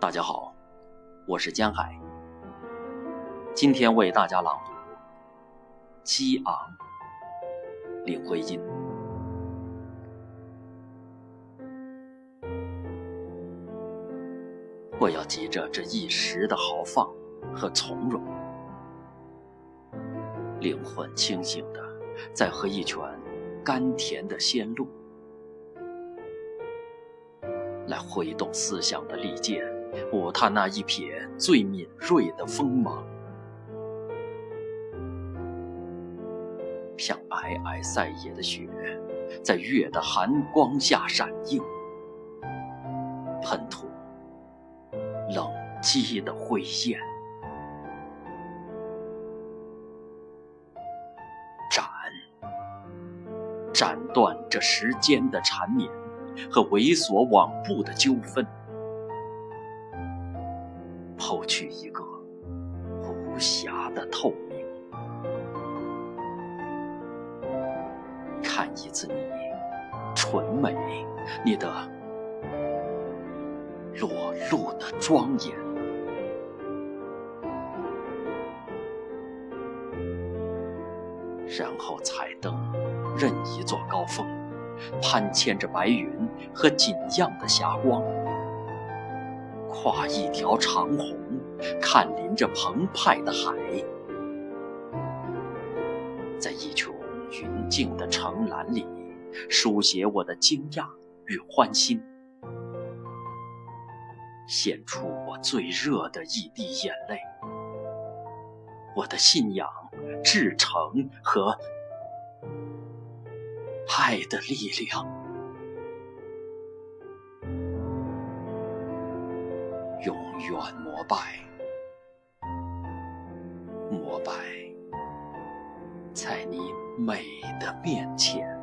大家好，我是江海。今天为大家朗读《激昂》，林徽因。我要急着这一时的豪放和从容，灵魂清醒的在喝一泉甘甜的仙露，来挥动思想的利剑，舞踏那一撇最敏锐的锋芒，像皑皑塞野的雪，在月的寒光下闪映，喷吐。冷寂的灰焰，斩，斩断这时间的缠绵和猥琐往步的纠纷，抛去一个无瑕的透明，看一次你纯美，你的。裸露的庄严，然后彩灯任一座高峰，攀牵着白云和锦样的霞光，跨一条长虹，看临着澎湃的海，在一穹云静的城栏里，书写我的惊讶与欢欣。献出我最热的一滴眼泪，我的信仰、至诚和爱的力量，永远膜拜，膜拜在你美的面前。